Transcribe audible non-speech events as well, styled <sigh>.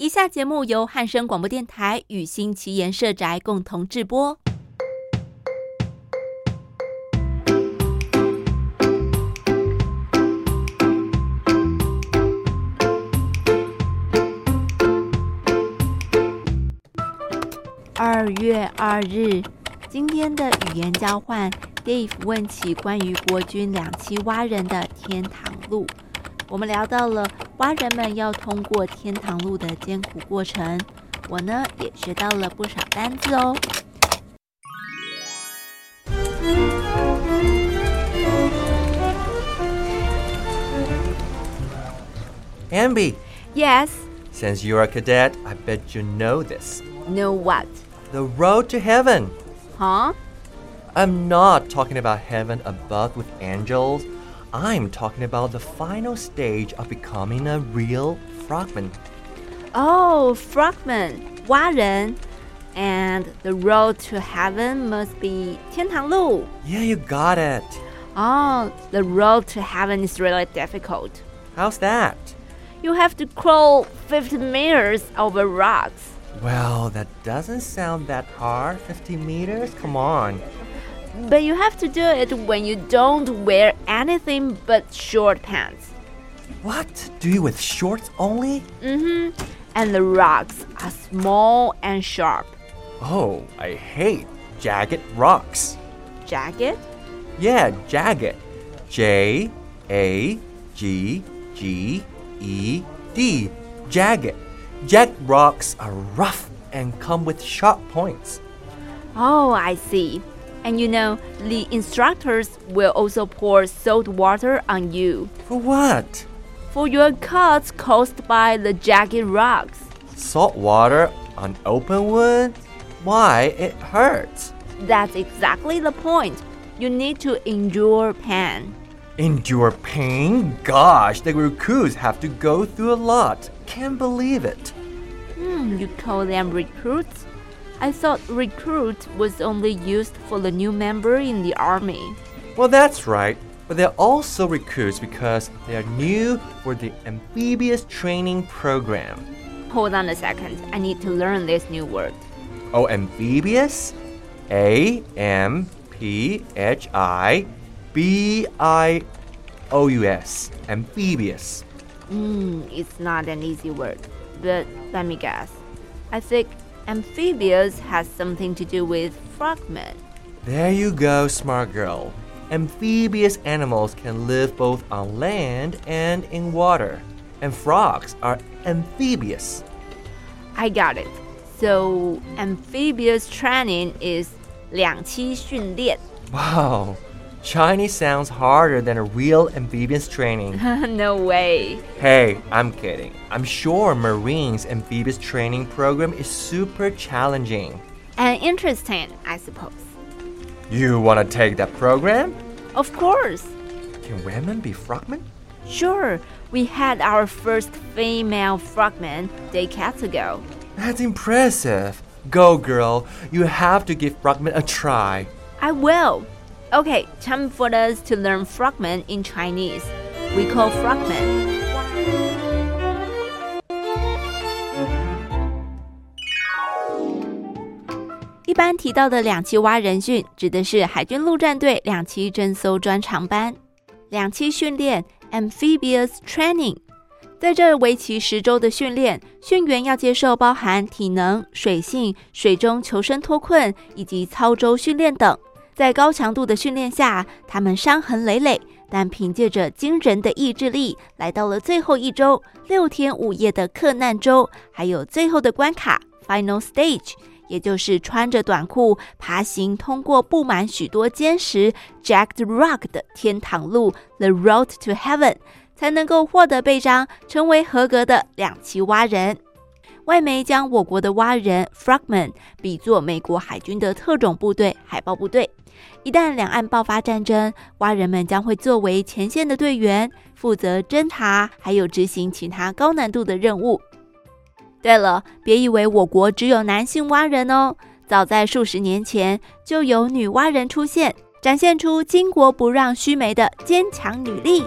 以下节目由汉声广播电台与新奇言社宅共同制播。二月二日，今天的语言交换，Dave 问起关于国军两栖蛙人的天堂路。我们聊到了蛙人们要通过天堂路的艰苦过程，我呢也学到了不少单字哦。Aenbie. Yes. Since you're a cadet, I bet you know this. Know what? The road to heaven. Huh? I'm not talking about heaven above with angels. I'm talking about the final stage of becoming a real frogman. Oh, frogman, 蛙人。And the road to heaven must be 天堂路。 Yeah, you got it. Oh, the road to heaven is really difficult. How's that? You have to crawl 50 meters over rocks. Well, that doesn't sound that hard. 50 meters? Come on. But you have to do it when you don't wear anything but short pants. What? Do you with shorts only? Mm-hmm. And the rocks are small and sharp. Oh, I hate jagged rocks. Jagged? Yeah, jagged. J A G G E D. Jagged. Jagged rocks are rough and come with sharp points. Oh, I see. And you know, the instructors will also pour salt water on you For what? for your cuts caused by the jagged rocks. Salt water on open wood? Why? It hurts. That's exactly the point. You need to endure pain. Endure pain? Gosh, the recruits have to go through a lot. Can't believe it. Hmm, you call them recruits? I thought recruit was only used for the new member in the army. Well, that's right. But they're also recruits because they are new for the amphibious training program. Hold on a second. I need to learn this new word. Oh, amphibious? A M P H I B I O U S. Amphibious. Hmm, it's not an easy word, but let me guess. I think amphibious has something to do with frogmen. There you go, smart girl. Amphibious animals can live both on land and in water. And frogs are amphibious. I got it. So amphibious training is 两栖训练. Wow, Chinese sounds harder than a real amphibious training. <laughs> no way. Hey, I'm kidding. I'm sure Marine's amphibious training program is super challenging. And interesting, I suppose. You want to take that program? Of course. Can women be frogmen? Sure, we had our first female frogman decades ago. That's impressive. Go, girl. You have to give frogmen a try. I will. Okay, time for us to learn frogman in Chinese. We call frogman. 一般提到的两栖蛙人训，指的是海军陆战队两栖侦搜专长班。两栖训练 （amphibious training） 在这为期十周的训练，训员要接受包含体能、水性、水中求生脱困以及操舟训练等。在高强度的训练下，他们伤痕累累，但凭借着惊人的意志力，来到了最后一周六天五夜的克难周，还有最后的关卡 （final stage），也就是穿着短裤爬行通过布满许多坚实 （jagged rock） 的天堂路 （the road to heaven），才能够获得臂章，成为合格的两栖蛙人。外媒将我国的蛙人 （frogman） 比作美国海军的特种部队海豹部队。一旦两岸爆发战争，蛙人们将会作为前线的队员，负责侦查，还有执行其他高难度的任务。对了，别以为我国只有男性蛙人哦，早在数十年前就有女蛙人出现，展现出巾帼不让须眉的坚强女力。